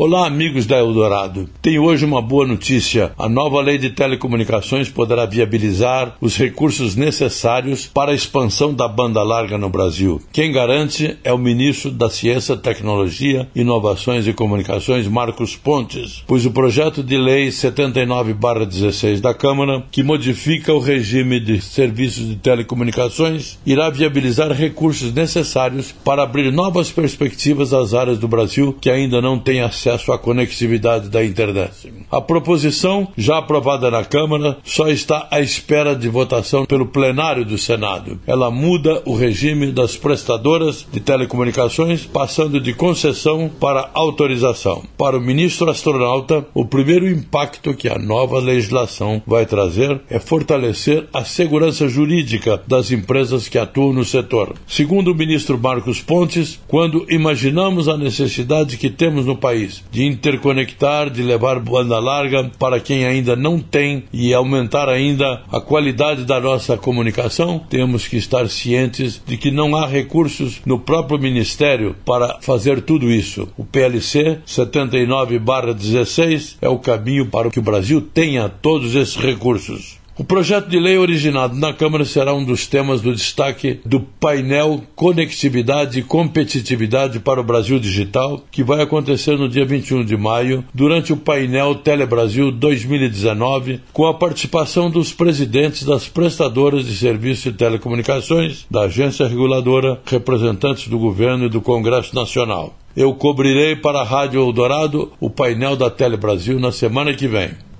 Olá, amigos da Eldorado. Tenho hoje uma boa notícia. A nova lei de telecomunicações poderá viabilizar os recursos necessários para a expansão da banda larga no Brasil. Quem garante é o ministro da Ciência, Tecnologia, Inovações e Comunicações, Marcos Pontes, pois o projeto de lei 79/16 da Câmara, que modifica o regime de serviços de telecomunicações, irá viabilizar recursos necessários para abrir novas perspectivas às áreas do Brasil que ainda não têm acesso acesso à conectividade da internet. A proposição, já aprovada na Câmara, só está à espera de votação pelo plenário do Senado. Ela muda o regime das prestadoras de telecomunicações, passando de concessão para autorização. Para o ministro astronauta, o primeiro impacto que a nova legislação vai trazer é fortalecer a segurança jurídica das empresas que atuam no setor. Segundo o ministro Marcos Pontes, quando imaginamos a necessidade que temos no país de interconectar, de levar banda larga para quem ainda não tem e aumentar ainda a qualidade da nossa comunicação, temos que estar cientes de que não há recursos no próprio Ministério para fazer tudo isso. O PLC 79/16 é o caminho para que o Brasil tenha todos esses recursos. O projeto de lei originado na Câmara será um dos temas do destaque do painel Conectividade e Competitividade para o Brasil Digital, que vai acontecer no dia 21 de maio, durante o painel Telebrasil 2019, com a participação dos presidentes das prestadoras de serviços de telecomunicações, da agência reguladora, representantes do governo e do Congresso Nacional. Eu cobrirei para a Rádio Eldorado o painel da Telebrasil na semana que vem.